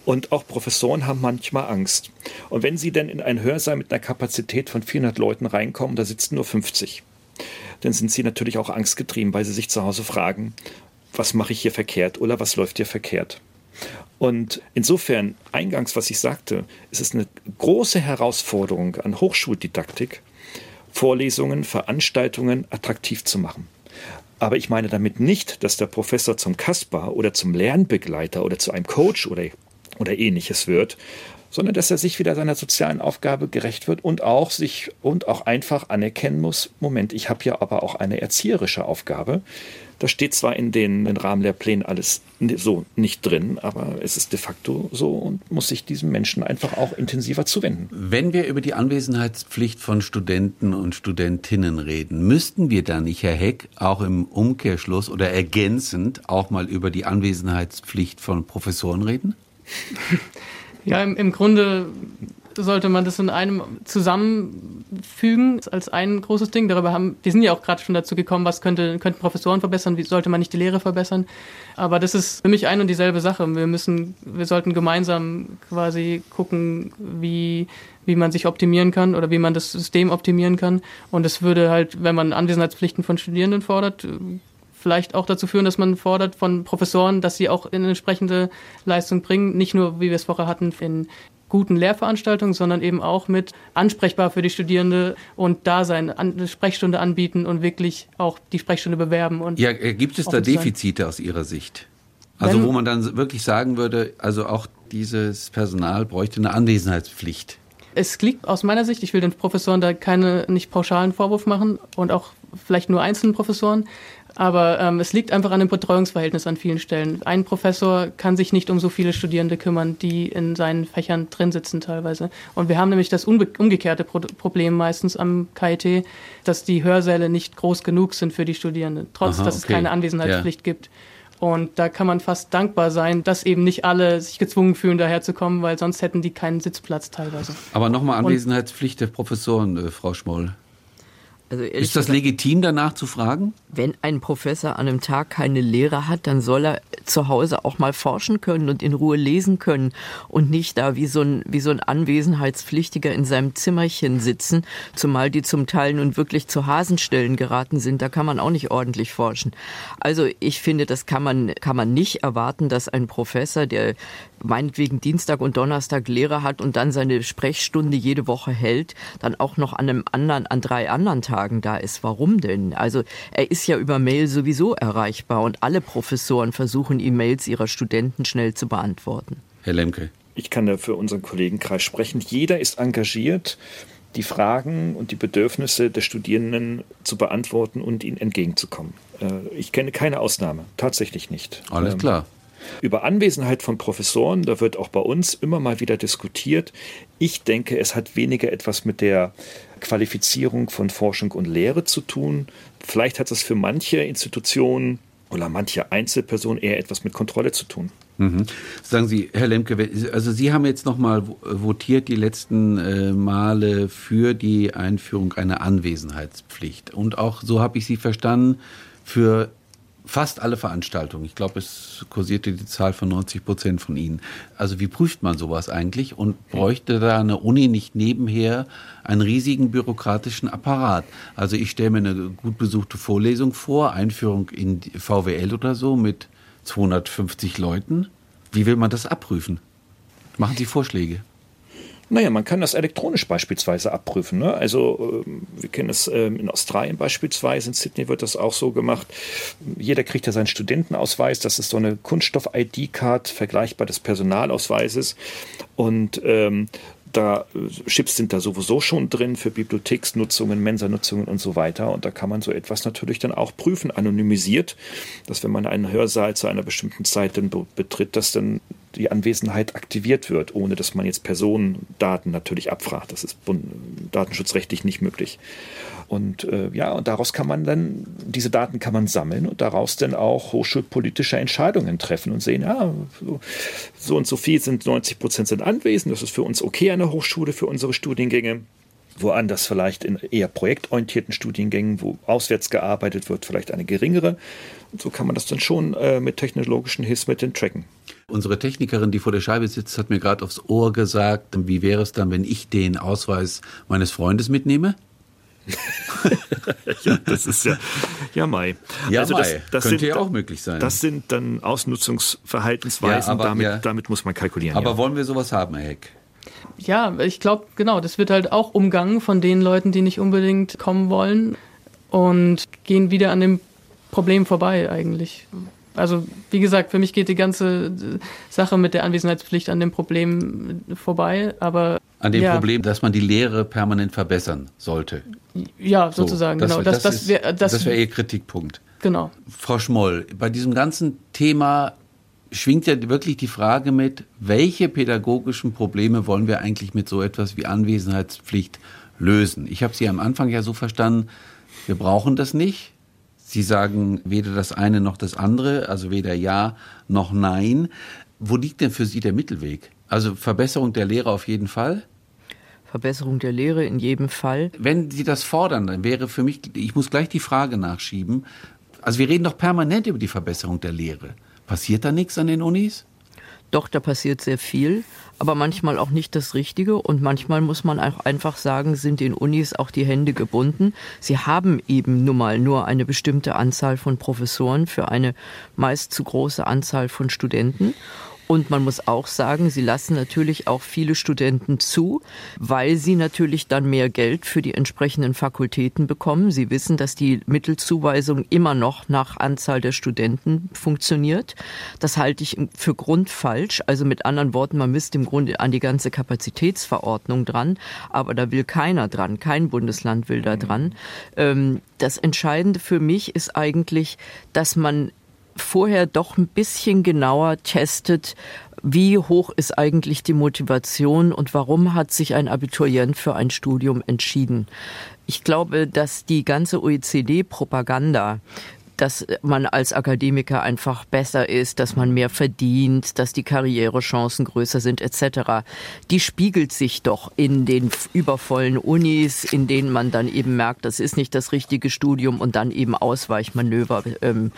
Und auch Professoren haben manchmal Angst. Und wenn sie denn in einen Hörsaal mit einer Kapazität von 400 Leuten reinkommen, da sitzen nur 50, dann sind sie natürlich auch angstgetrieben, weil sie sich zu Hause fragen, was mache ich hier verkehrt oder was läuft hier verkehrt. Und insofern, eingangs, was ich sagte, ist es eine große Herausforderung an Hochschuldidaktik, Vorlesungen, Veranstaltungen attraktiv zu machen. Aber ich meine damit nicht, dass der Professor zum Kasper oder zum Lernbegleiter oder zu einem Coach oder, oder ähnliches wird, sondern dass er sich wieder seiner sozialen Aufgabe gerecht wird und auch sich und auch einfach anerkennen muss, Moment, ich habe ja aber auch eine erzieherische Aufgabe, das steht zwar in den, den Rahmenlehrplänen alles so nicht drin, aber es ist de facto so und muss sich diesem Menschen einfach auch intensiver zuwenden. Wenn wir über die Anwesenheitspflicht von Studenten und Studentinnen reden, müssten wir da nicht, Herr Heck, auch im Umkehrschluss oder ergänzend auch mal über die Anwesenheitspflicht von Professoren reden? Ja, im, im Grunde sollte man das in einem zusammenfügen als ein großes Ding. Darüber haben, wir sind ja auch gerade schon dazu gekommen, was könnte, könnten Professoren verbessern, wie sollte man nicht die Lehre verbessern. Aber das ist für mich ein und dieselbe Sache. Wir müssen, wir sollten gemeinsam quasi gucken, wie, wie man sich optimieren kann oder wie man das System optimieren kann. Und es würde halt, wenn man Anwesenheitspflichten von Studierenden fordert, vielleicht auch dazu führen, dass man fordert von Professoren, dass sie auch in entsprechende Leistung bringen, nicht nur, wie wir es vorher hatten, in guten Lehrveranstaltungen, sondern eben auch mit ansprechbar für die Studierende und Dasein, eine Sprechstunde anbieten und wirklich auch die Sprechstunde bewerben. Und ja, äh, gibt es da Defizite aus Ihrer Sicht? Also Wenn, wo man dann wirklich sagen würde, also auch dieses Personal bräuchte eine Anwesenheitspflicht. Es liegt aus meiner Sicht, ich will den Professoren da keine nicht pauschalen Vorwurf machen und auch vielleicht nur einzelnen Professoren, aber ähm, es liegt einfach an dem Betreuungsverhältnis an vielen Stellen. Ein Professor kann sich nicht um so viele Studierende kümmern, die in seinen Fächern drin sitzen teilweise. Und wir haben nämlich das umgekehrte Pro Problem meistens am KIT, dass die Hörsäle nicht groß genug sind für die Studierenden, trotz Aha, dass es keine Anwesenheitspflicht ja. gibt. Und da kann man fast dankbar sein, dass eben nicht alle sich gezwungen fühlen, daherzukommen, weil sonst hätten die keinen Sitzplatz teilweise. Aber nochmal Anwesenheitspflicht der Professoren, äh, Frau Schmoll. Also ist das legitim, danach zu fragen? Wenn ein Professor an einem Tag keine Lehre hat, dann soll er zu Hause auch mal forschen können und in Ruhe lesen können und nicht da wie so ein, wie so ein Anwesenheitspflichtiger in seinem Zimmerchen sitzen, zumal die zum Teil nun wirklich zu Hasenstellen geraten sind. Da kann man auch nicht ordentlich forschen. Also ich finde, das kann man, kann man nicht erwarten, dass ein Professor, der meinetwegen Dienstag und Donnerstag Lehre hat und dann seine Sprechstunde jede Woche hält, dann auch noch an einem anderen, an drei anderen Tagen da ist. Warum denn? Also er ist ja über Mail sowieso erreichbar und alle Professoren versuchen E-Mails ihrer Studenten schnell zu beantworten. Herr Lemke. Ich kann da für unseren Kollegenkreis sprechen. Jeder ist engagiert, die Fragen und die Bedürfnisse der Studierenden zu beantworten und ihnen entgegenzukommen. Äh, ich kenne keine Ausnahme, tatsächlich nicht. Alles ähm, klar. Über Anwesenheit von Professoren, da wird auch bei uns immer mal wieder diskutiert. Ich denke, es hat weniger etwas mit der Qualifizierung von Forschung und Lehre zu tun. Vielleicht hat es für manche Institutionen oder manche Einzelpersonen eher etwas mit Kontrolle zu tun. Mhm. Sagen Sie, Herr Lemke, also Sie haben jetzt nochmal votiert die letzten äh, Male für die Einführung einer Anwesenheitspflicht. Und auch, so habe ich Sie verstanden, für fast alle Veranstaltungen. Ich glaube, es kursierte die Zahl von 90 Prozent von ihnen. Also wie prüft man sowas eigentlich und bräuchte da eine Uni nicht nebenher einen riesigen bürokratischen Apparat? Also ich stelle mir eine gut besuchte Vorlesung vor, Einführung in VWL oder so mit 250 Leuten. Wie will man das abprüfen? Machen Sie Vorschläge. Naja, man kann das elektronisch beispielsweise abprüfen. Ne? Also ähm, wir kennen es ähm, in Australien beispielsweise, in Sydney wird das auch so gemacht. Jeder kriegt ja seinen Studentenausweis, das ist so eine Kunststoff-ID-Card, vergleichbar des Personalausweises. Und ähm, da äh, Chips sind da sowieso schon drin für Bibliotheksnutzungen, Mensanutzungen und so weiter. Und da kann man so etwas natürlich dann auch prüfen, anonymisiert, dass wenn man einen Hörsaal zu einer bestimmten Zeit dann betritt, dass dann die Anwesenheit aktiviert wird, ohne dass man jetzt Personendaten natürlich abfragt. Das ist datenschutzrechtlich nicht möglich. Und äh, ja, und daraus kann man dann, diese Daten kann man sammeln und daraus dann auch hochschulpolitische Entscheidungen treffen und sehen, ja, so, so und so viel sind 90 Prozent sind anwesend, das ist für uns okay an der Hochschule, für unsere Studiengänge woanders vielleicht in eher projektorientierten Studiengängen, wo auswärts gearbeitet wird, vielleicht eine geringere. Und so kann man das dann schon äh, mit technologischen Hilfsmitteln tracken. Unsere Technikerin, die vor der Scheibe sitzt, hat mir gerade aufs Ohr gesagt, wie wäre es dann, wenn ich den Ausweis meines Freundes mitnehme? ja, das ist ja, ja Mai. Ja, also das, das könnte sind, ja auch möglich sein. Das sind dann Ausnutzungsverhaltensweisen, ja, aber, damit, ja. damit muss man kalkulieren. Aber ja. wollen wir sowas haben, Herr Heck? Ja, ich glaube, genau, das wird halt auch umgangen von den Leuten, die nicht unbedingt kommen wollen und gehen wieder an dem Problem vorbei eigentlich. Also wie gesagt, für mich geht die ganze Sache mit der Anwesenheitspflicht an dem Problem vorbei, aber an dem ja. Problem, dass man die Lehre permanent verbessern sollte. Ja, sozusagen, so, das, genau. Das, das, das wäre das wär Ihr Kritikpunkt. Genau. Frau Schmoll, bei diesem ganzen Thema schwingt ja wirklich die Frage mit, welche pädagogischen Probleme wollen wir eigentlich mit so etwas wie Anwesenheitspflicht lösen? Ich habe Sie am Anfang ja so verstanden, wir brauchen das nicht. Sie sagen weder das eine noch das andere, also weder Ja noch Nein. Wo liegt denn für Sie der Mittelweg? Also Verbesserung der Lehre auf jeden Fall? Verbesserung der Lehre in jedem Fall. Wenn Sie das fordern, dann wäre für mich, ich muss gleich die Frage nachschieben, also wir reden doch permanent über die Verbesserung der Lehre. Passiert da nichts an den Unis? Doch, da passiert sehr viel, aber manchmal auch nicht das Richtige. Und manchmal muss man auch einfach sagen, sind den Unis auch die Hände gebunden. Sie haben eben nun mal nur eine bestimmte Anzahl von Professoren für eine meist zu große Anzahl von Studenten. Und man muss auch sagen, sie lassen natürlich auch viele Studenten zu, weil sie natürlich dann mehr Geld für die entsprechenden Fakultäten bekommen. Sie wissen, dass die Mittelzuweisung immer noch nach Anzahl der Studenten funktioniert. Das halte ich für grundfalsch. Also mit anderen Worten, man misst im Grunde an die ganze Kapazitätsverordnung dran, aber da will keiner dran. Kein Bundesland will da dran. Ähm, das Entscheidende für mich ist eigentlich, dass man vorher doch ein bisschen genauer testet, wie hoch ist eigentlich die Motivation und warum hat sich ein Abiturient für ein Studium entschieden. Ich glaube, dass die ganze OECD-Propaganda dass man als Akademiker einfach besser ist, dass man mehr verdient, dass die Karrierechancen größer sind etc. Die spiegelt sich doch in den übervollen Unis, in denen man dann eben merkt, das ist nicht das richtige Studium und dann eben Ausweichmanöver ähm,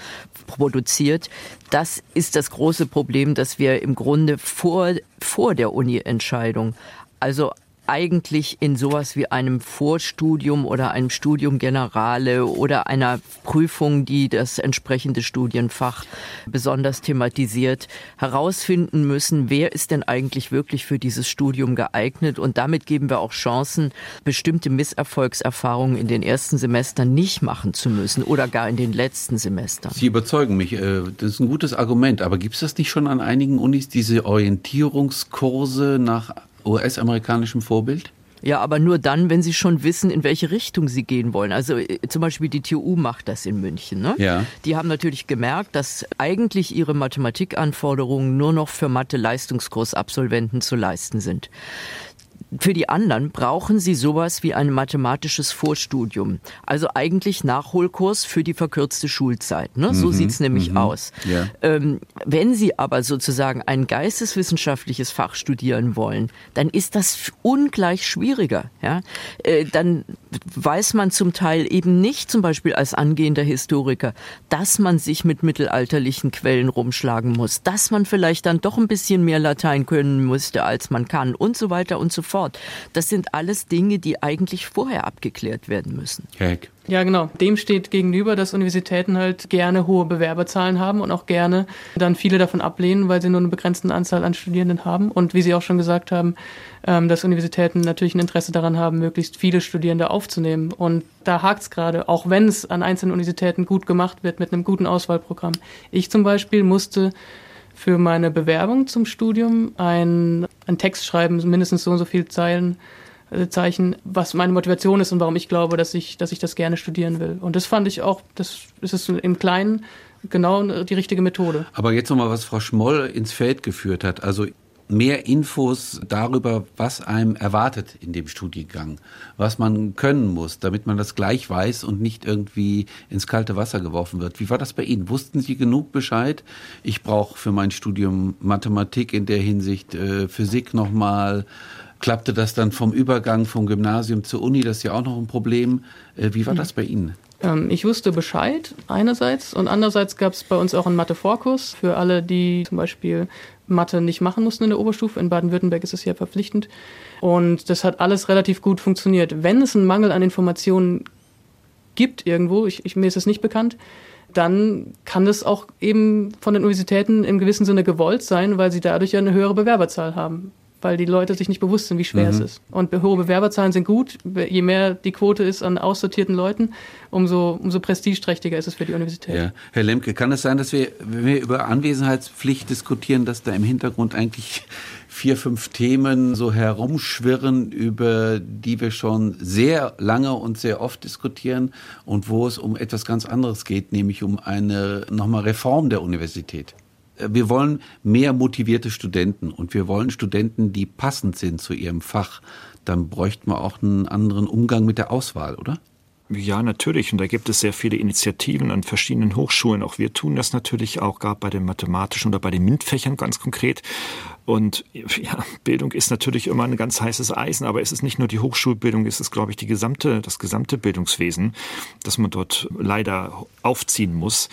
produziert. Das ist das große Problem, dass wir im Grunde vor, vor der Uni-Entscheidung also eigentlich in sowas wie einem Vorstudium oder einem Studium Generale oder einer Prüfung, die das entsprechende Studienfach besonders thematisiert, herausfinden müssen, wer ist denn eigentlich wirklich für dieses Studium geeignet. Und damit geben wir auch Chancen, bestimmte Misserfolgserfahrungen in den ersten Semestern nicht machen zu müssen oder gar in den letzten Semestern. Sie überzeugen mich. Äh, das ist ein gutes Argument. Aber gibt es das nicht schon an einigen Unis, diese Orientierungskurse nach US-amerikanischem Vorbild? Ja, aber nur dann, wenn sie schon wissen, in welche Richtung sie gehen wollen. Also äh, zum Beispiel die TU macht das in München. Ne? Ja. Die haben natürlich gemerkt, dass eigentlich ihre Mathematikanforderungen nur noch für Mathe-Leistungskursabsolventen zu leisten sind. Für die anderen brauchen sie sowas wie ein mathematisches Vorstudium. Also eigentlich Nachholkurs für die verkürzte Schulzeit. Ne? So mhm, sieht's nämlich mhm, aus. Ja. Ähm, wenn sie aber sozusagen ein geisteswissenschaftliches Fach studieren wollen, dann ist das ungleich schwieriger. Ja? Äh, dann weiß man zum Teil eben nicht, zum Beispiel als angehender Historiker, dass man sich mit mittelalterlichen Quellen rumschlagen muss, dass man vielleicht dann doch ein bisschen mehr Latein können müsste, als man kann und so weiter und so fort fort. Das sind alles Dinge, die eigentlich vorher abgeklärt werden müssen. Heck. Ja, genau. Dem steht gegenüber, dass Universitäten halt gerne hohe Bewerberzahlen haben und auch gerne dann viele davon ablehnen, weil sie nur eine begrenzte Anzahl an Studierenden haben. Und wie Sie auch schon gesagt haben, ähm, dass Universitäten natürlich ein Interesse daran haben, möglichst viele Studierende aufzunehmen. Und da hakt es gerade, auch wenn es an einzelnen Universitäten gut gemacht wird mit einem guten Auswahlprogramm. Ich zum Beispiel musste für meine Bewerbung zum Studium ein, ein Text schreiben, mindestens so und so viele Zeilen, Zeichen, was meine Motivation ist und warum ich glaube, dass ich, dass ich das gerne studieren will. Und das fand ich auch, das ist im Kleinen genau die richtige Methode. Aber jetzt nochmal, was Frau Schmoll ins Feld geführt hat. Also mehr Infos darüber, was einem erwartet in dem Studiengang, was man können muss, damit man das gleich weiß und nicht irgendwie ins kalte Wasser geworfen wird. Wie war das bei Ihnen? Wussten Sie genug Bescheid? Ich brauche für mein Studium Mathematik in der Hinsicht, äh, Physik nochmal. Klappte das dann vom Übergang vom Gymnasium zur Uni? Das ist ja auch noch ein Problem. Äh, wie war das bei Ihnen? Ähm, ich wusste Bescheid einerseits und andererseits gab es bei uns auch einen Mathe-Vorkurs für alle, die zum Beispiel Mathe nicht machen mussten in der Oberstufe. In Baden-Württemberg ist es ja verpflichtend. Und das hat alles relativ gut funktioniert. Wenn es einen Mangel an Informationen gibt irgendwo, ich, ich, mir ist es nicht bekannt, dann kann das auch eben von den Universitäten im gewissen Sinne gewollt sein, weil sie dadurch ja eine höhere Bewerberzahl haben weil die Leute sich nicht bewusst sind, wie schwer mhm. es ist. Und hohe Bewerberzahlen sind gut. Je mehr die Quote ist an aussortierten Leuten, umso, umso prestigeträchtiger ist es für die Universität. Ja. Herr Lemke, kann es sein, dass wir, wenn wir über Anwesenheitspflicht diskutieren, dass da im Hintergrund eigentlich vier, fünf Themen so herumschwirren, über die wir schon sehr lange und sehr oft diskutieren und wo es um etwas ganz anderes geht, nämlich um eine nochmal Reform der Universität? Wir wollen mehr motivierte Studenten und wir wollen Studenten, die passend sind zu ihrem Fach. Dann bräuchten wir auch einen anderen Umgang mit der Auswahl, oder? Ja, natürlich. Und da gibt es sehr viele Initiativen an verschiedenen Hochschulen. Auch wir tun das natürlich auch, gerade bei den mathematischen oder bei den MINT-Fächern ganz konkret. Und ja, Bildung ist natürlich immer ein ganz heißes Eisen, aber es ist nicht nur die Hochschulbildung, es ist, glaube ich, die gesamte, das gesamte Bildungswesen, das man dort leider aufziehen muss.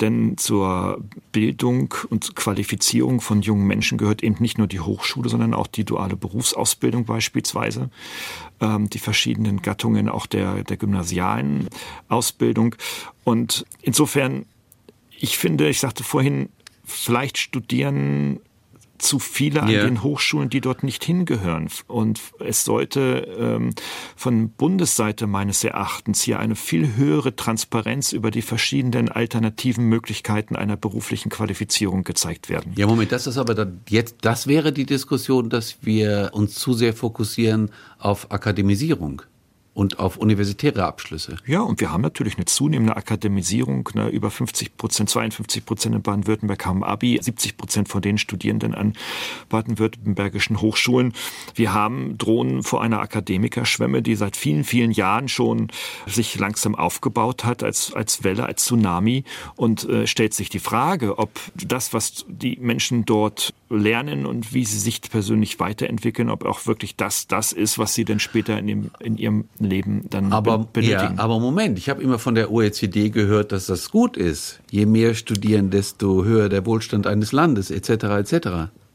Denn zur Bildung und Qualifizierung von jungen Menschen gehört eben nicht nur die Hochschule, sondern auch die duale Berufsausbildung beispielsweise, ähm, die verschiedenen Gattungen auch der, der gymnasialen Ausbildung. Und insofern, ich finde, ich sagte vorhin, vielleicht studieren zu viele an yeah. den Hochschulen, die dort nicht hingehören. Und es sollte ähm, von Bundesseite meines Erachtens hier eine viel höhere Transparenz über die verschiedenen alternativen Möglichkeiten einer beruflichen Qualifizierung gezeigt werden. Ja, Moment, das ist aber dann jetzt, das wäre die Diskussion, dass wir uns zu sehr fokussieren auf Akademisierung und auf universitäre Abschlüsse. Ja, und wir haben natürlich eine zunehmende Akademisierung. Ne, über 50 Prozent, 52 Prozent in Baden-Württemberg haben Abi, 70 Prozent von den Studierenden an baden-württembergischen Hochschulen. Wir haben drohen vor einer Akademikerschwemme, die seit vielen, vielen Jahren schon sich langsam aufgebaut hat als, als Welle, als Tsunami. Und äh, stellt sich die Frage, ob das, was die Menschen dort lernen und wie sie sich persönlich weiterentwickeln, ob auch wirklich das das ist, was sie denn später in, dem, in ihrem Leben dann aber, benötigen. Ja, aber Moment, ich habe immer von der OECD gehört, dass das gut ist. Je mehr studieren, desto höher der Wohlstand eines Landes etc. etc.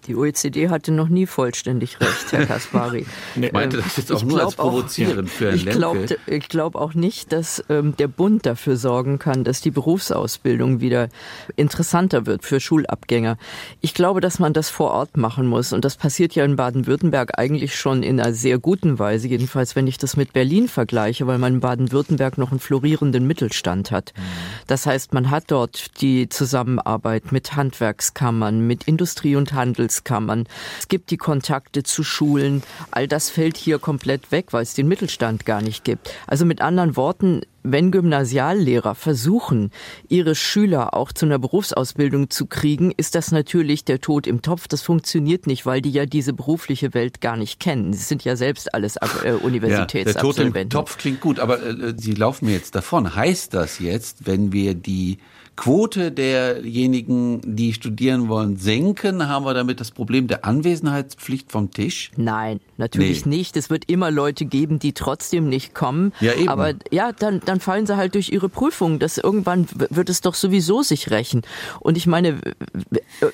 Die OECD hatte noch nie vollständig recht, Herr Kaspari. ich meinte das jetzt auch nur als provozierend auch, für Herrn ich glaube ich glaub auch nicht, dass ähm, der Bund dafür sorgen kann, dass die Berufsausbildung wieder interessanter wird für Schulabgänger. Ich glaube, dass man das vor Ort machen muss. Und das passiert ja in Baden-Württemberg eigentlich schon in einer sehr guten Weise, jedenfalls wenn ich das mit Berlin vergleiche, weil man in Baden-Württemberg noch einen florierenden Mittelstand hat. Mhm. Das heißt, man hat dort die Zusammenarbeit mit Handwerkskammern, mit Industrie- und Handels Handelskammern. Es gibt die Kontakte zu Schulen. All das fällt hier komplett weg, weil es den Mittelstand gar nicht gibt. Also mit anderen Worten, wenn Gymnasiallehrer versuchen, ihre Schüler auch zu einer Berufsausbildung zu kriegen, ist das natürlich der Tod im Topf. Das funktioniert nicht, weil die ja diese berufliche Welt gar nicht kennen. Sie sind ja selbst alles äh, Universitätsabsolventen. Ja, der Tod im Topf klingt gut, aber äh, Sie laufen mir jetzt davon. Heißt das jetzt, wenn wir die Quote derjenigen, die studieren wollen, senken, haben wir damit das Problem der Anwesenheitspflicht vom Tisch? Nein, natürlich nee. nicht. Es wird immer Leute geben, die trotzdem nicht kommen. Ja, eben. Aber ja, dann, dann fallen sie halt durch ihre Prüfung. Das irgendwann wird es doch sowieso sich rächen. Und ich meine,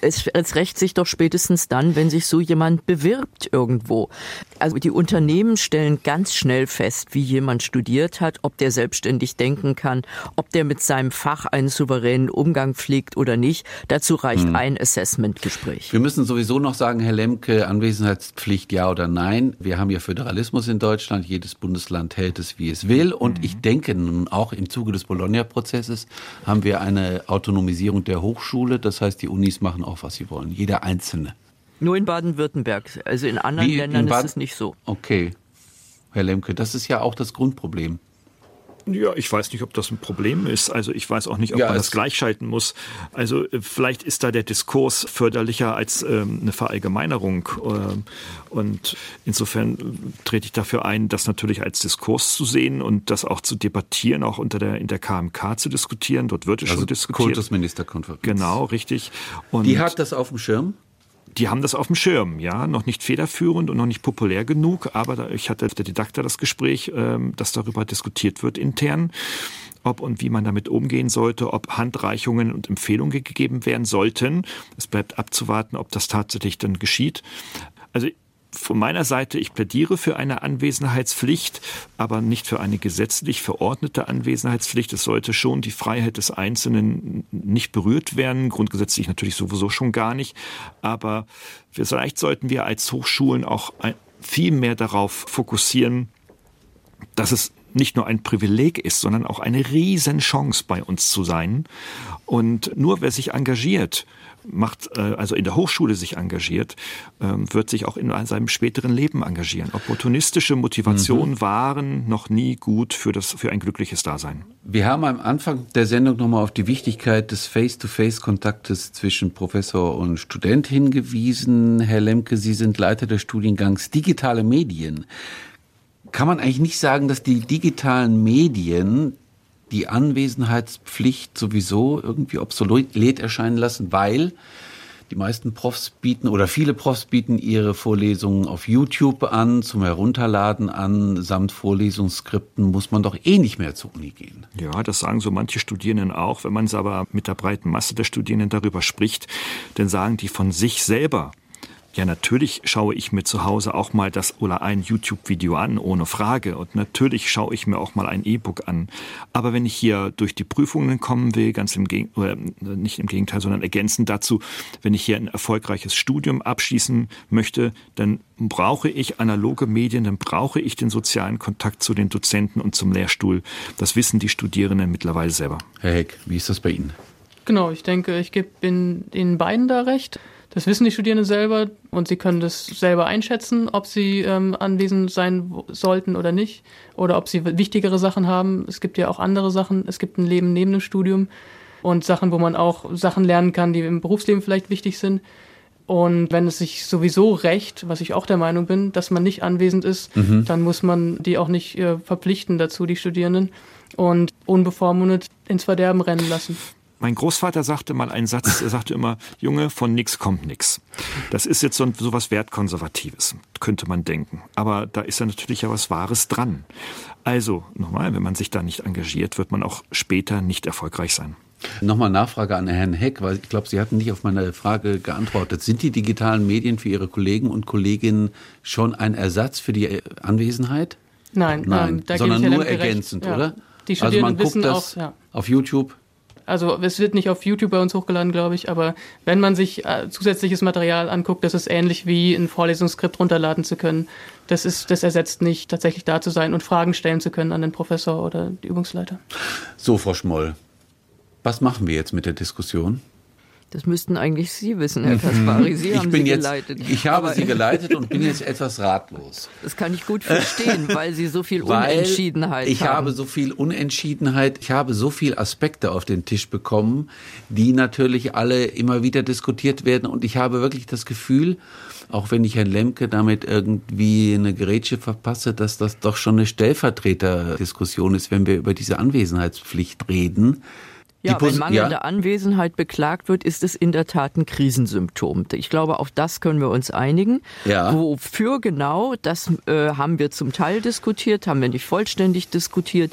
es, es rächt sich doch spätestens dann, wenn sich so jemand bewirbt irgendwo. Also die Unternehmen stellen ganz schnell fest, wie jemand studiert hat, ob der selbstständig denken kann, ob der mit seinem Fach einen souveränen Umgang pflegt oder nicht. Dazu reicht hm. ein Assessment-Gespräch. Wir müssen sowieso noch sagen, Herr Lemke, Anwesenheitspflicht ja oder nein. Wir haben ja Föderalismus in Deutschland. Jedes Bundesland hält es, wie es will. Und hm. ich denke nun auch im Zuge des Bologna-Prozesses haben wir eine Autonomisierung der Hochschule. Das heißt, die Unis machen auch, was sie wollen. Jeder Einzelne. Nur in Baden-Württemberg. Also in anderen Wie Ländern ist es nicht so. Okay. Herr Lemke, das ist ja auch das Grundproblem. Ja, ich weiß nicht, ob das ein Problem ist. Also ich weiß auch nicht, ob ja, man das gleichschalten muss. Also äh, vielleicht ist da der Diskurs förderlicher als ähm, eine Verallgemeinerung. Ähm, und insofern trete ich dafür ein, das natürlich als Diskurs zu sehen und das auch zu debattieren, auch unter der in der KMK zu diskutieren. Dort wird es also schon diskutiert. Kultusministerkonferenz. Genau, richtig. Und Die hat das auf dem Schirm? Die haben das auf dem Schirm, ja, noch nicht federführend und noch nicht populär genug, aber ich hatte der Didakter das Gespräch, ähm, dass darüber diskutiert wird intern, ob und wie man damit umgehen sollte, ob Handreichungen und Empfehlungen gegeben werden sollten. Es bleibt abzuwarten, ob das tatsächlich dann geschieht. Also von meiner Seite, ich plädiere für eine Anwesenheitspflicht, aber nicht für eine gesetzlich verordnete Anwesenheitspflicht. Es sollte schon die Freiheit des Einzelnen nicht berührt werden, grundgesetzlich natürlich sowieso schon gar nicht. Aber vielleicht sollten wir als Hochschulen auch viel mehr darauf fokussieren, dass es nicht nur ein Privileg ist, sondern auch eine Riesenchance bei uns zu sein. Und nur wer sich engagiert, macht, äh, also in der Hochschule sich engagiert, ähm, wird sich auch in seinem späteren Leben engagieren. Opportunistische Motivationen mhm. waren noch nie gut für, das, für ein glückliches Dasein. Wir haben am Anfang der Sendung nochmal auf die Wichtigkeit des Face-to-Face-Kontaktes zwischen Professor und Student hingewiesen. Herr Lemke, Sie sind Leiter des Studiengangs Digitale Medien. Kann man eigentlich nicht sagen, dass die digitalen Medien die Anwesenheitspflicht sowieso irgendwie obsolet erscheinen lassen, weil die meisten Profs bieten oder viele Profs bieten ihre Vorlesungen auf YouTube an, zum Herunterladen an, samt Vorlesungsskripten muss man doch eh nicht mehr zur Uni gehen. Ja, das sagen so manche Studierenden auch. Wenn man es aber mit der breiten Masse der Studierenden darüber spricht, dann sagen die von sich selber, ja, natürlich schaue ich mir zu Hause auch mal das oder ein YouTube-Video an, ohne Frage. Und natürlich schaue ich mir auch mal ein E-Book an. Aber wenn ich hier durch die Prüfungen kommen will, ganz im Gegenteil, oder nicht im Gegenteil, sondern ergänzend dazu, wenn ich hier ein erfolgreiches Studium abschließen möchte, dann brauche ich analoge Medien, dann brauche ich den sozialen Kontakt zu den Dozenten und zum Lehrstuhl. Das wissen die Studierenden mittlerweile selber. Herr Heck, wie ist das bei Ihnen? Genau, ich denke, ich gebe den beiden da recht. Das wissen die Studierenden selber und sie können das selber einschätzen, ob sie ähm, anwesend sein sollten oder nicht oder ob sie wichtigere Sachen haben. Es gibt ja auch andere Sachen. Es gibt ein Leben neben dem Studium und Sachen, wo man auch Sachen lernen kann, die im Berufsleben vielleicht wichtig sind. Und wenn es sich sowieso recht, was ich auch der Meinung bin, dass man nicht anwesend ist, mhm. dann muss man die auch nicht äh, verpflichten dazu, die Studierenden, und unbevormundet ins Verderben rennen lassen. Mein Großvater sagte mal einen Satz, er sagte immer, Junge, von nix kommt nix. Das ist jetzt so, so was Wertkonservatives, könnte man denken. Aber da ist ja natürlich ja was Wahres dran. Also, nochmal, wenn man sich da nicht engagiert, wird man auch später nicht erfolgreich sein. Nochmal Nachfrage an Herrn Heck, weil ich glaube, Sie hatten nicht auf meine Frage geantwortet. Sind die digitalen Medien für Ihre Kollegen und Kolleginnen schon ein Ersatz für die Anwesenheit? Nein, nein, ähm, sondern nur ergänzend, ja. oder? Die also man guckt das auch, ja. auf YouTube also es wird nicht auf YouTube bei uns hochgeladen, glaube ich, aber wenn man sich äh, zusätzliches Material anguckt, das ist ähnlich wie ein Vorlesungsskript runterladen zu können. Das ist, das ersetzt nicht, tatsächlich da zu sein und Fragen stellen zu können an den Professor oder die Übungsleiter. So, Frau Schmoll, was machen wir jetzt mit der Diskussion? Das müssten eigentlich Sie wissen, Herr Kaspari. Sie ich haben sie jetzt, geleitet. Ich habe Aber sie geleitet und bin jetzt etwas ratlos. Das kann ich gut verstehen, weil Sie so viel weil Unentschiedenheit ich haben. Ich habe so viel Unentschiedenheit, ich habe so viele Aspekte auf den Tisch bekommen, die natürlich alle immer wieder diskutiert werden. Und ich habe wirklich das Gefühl, auch wenn ich Herrn Lemke damit irgendwie eine Gerätsche verpasse, dass das doch schon eine Stellvertreterdiskussion ist, wenn wir über diese Anwesenheitspflicht reden. Ja, wenn mangelnde ja. Anwesenheit beklagt wird, ist es in der Tat ein Krisensymptom. Ich glaube, auf das können wir uns einigen. Ja. Wofür genau, das äh, haben wir zum Teil diskutiert, haben wir nicht vollständig diskutiert.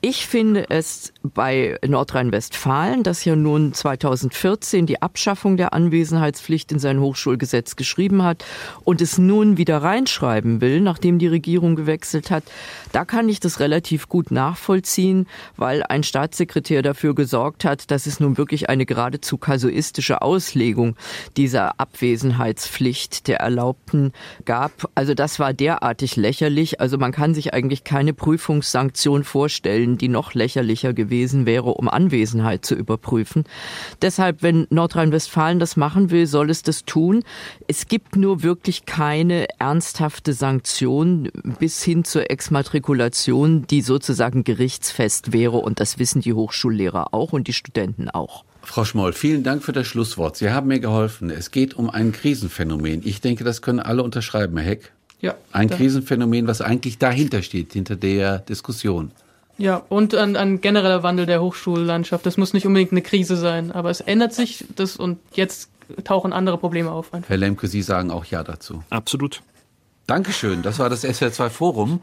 Ich finde es bei Nordrhein-Westfalen, das ja nun 2014 die Abschaffung der Anwesenheitspflicht in sein Hochschulgesetz geschrieben hat und es nun wieder reinschreiben will, nachdem die Regierung gewechselt hat, da kann ich das relativ gut nachvollziehen, weil ein Staatssekretär dafür gesorgt gesorgt hat, dass es nun wirklich eine geradezu kasuistische Auslegung dieser Abwesenheitspflicht der Erlaubten gab. Also das war derartig lächerlich. Also man kann sich eigentlich keine Prüfungssanktion vorstellen, die noch lächerlicher gewesen wäre, um Anwesenheit zu überprüfen. Deshalb, wenn Nordrhein-Westfalen das machen will, soll es das tun. Es gibt nur wirklich keine ernsthafte Sanktion bis hin zur Exmatrikulation, die sozusagen gerichtsfest wäre. Und das wissen die Hochschullehrer auch und die Studenten auch. Frau Schmoll, vielen Dank für das Schlusswort. Sie haben mir geholfen. Es geht um ein Krisenphänomen. Ich denke, das können alle unterschreiben, Herr Heck. Ja. Ein Krisenphänomen, was eigentlich dahinter steht, hinter der Diskussion. Ja, und ein, ein genereller Wandel der Hochschullandschaft. Das muss nicht unbedingt eine Krise sein, aber es ändert sich das und jetzt tauchen andere Probleme auf. Einfach. Herr Lemke, Sie sagen auch Ja dazu. Absolut. Dankeschön. Das war das SWR2 Forum.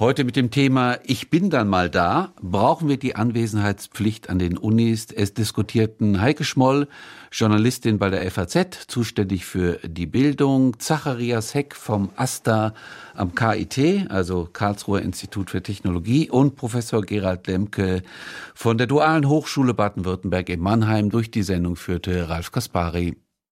Heute mit dem Thema Ich bin dann mal da. Brauchen wir die Anwesenheitspflicht an den Unis? Es diskutierten Heike Schmoll, Journalistin bei der FAZ, zuständig für die Bildung, Zacharias Heck vom AStA am KIT, also Karlsruher Institut für Technologie und Professor Gerald Lemke von der Dualen Hochschule Baden-Württemberg in Mannheim. Durch die Sendung führte Ralf Kaspari.